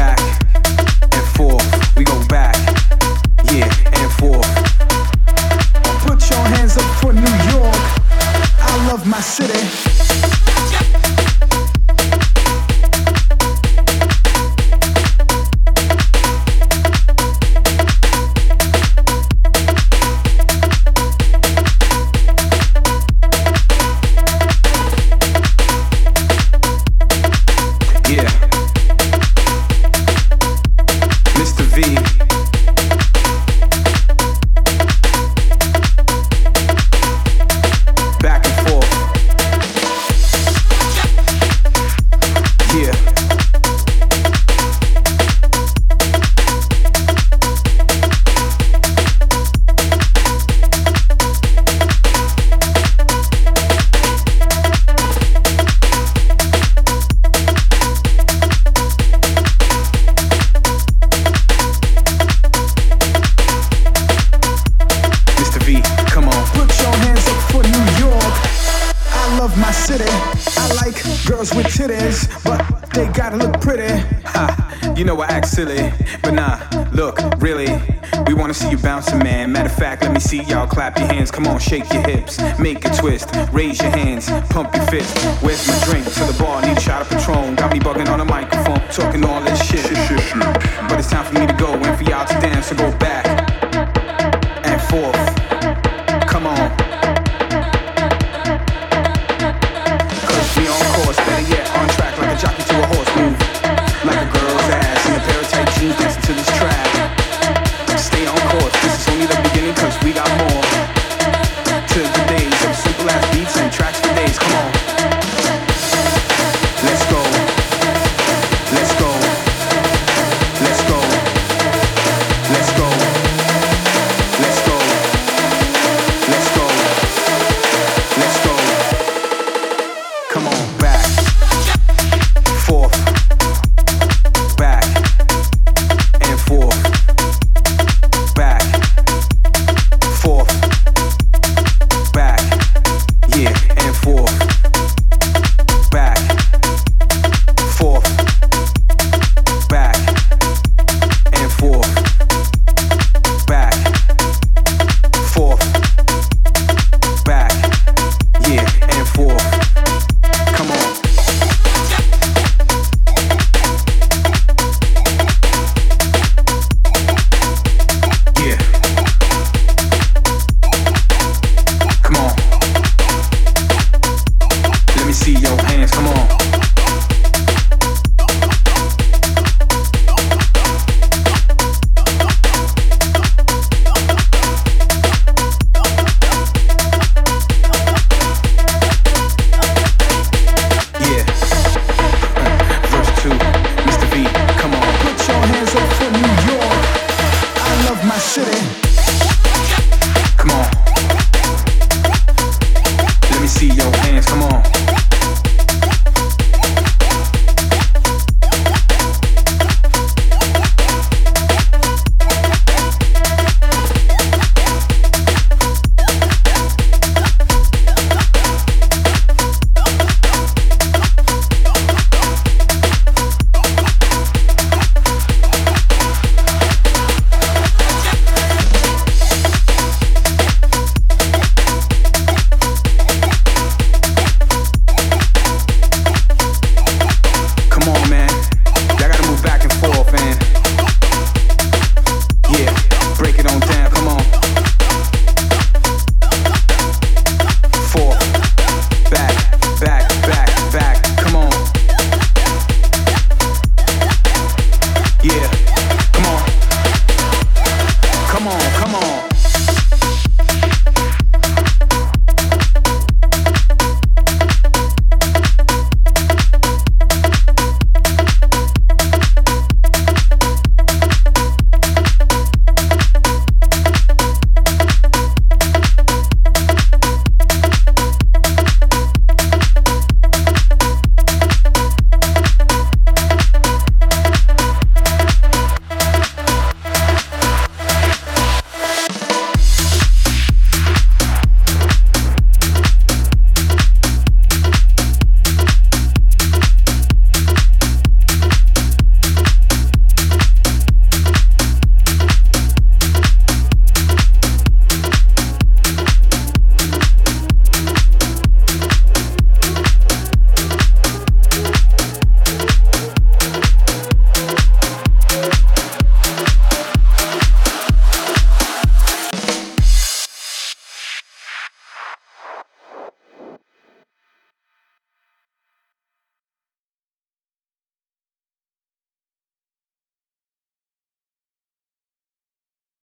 back. Love my city. I like girls with titties, but they gotta look pretty. Ha, you know I act silly, but nah, look, really. We wanna see you bouncing, man. Matter of fact, let me see y'all clap your hands. Come on, shake your hips, make a twist, raise your hands, pump your fist. Where's my drink? To the bar, need a shot of Patron. Got me bugging on the microphone, talking all this shit. But it's time for me to go and for y'all to dance. So go back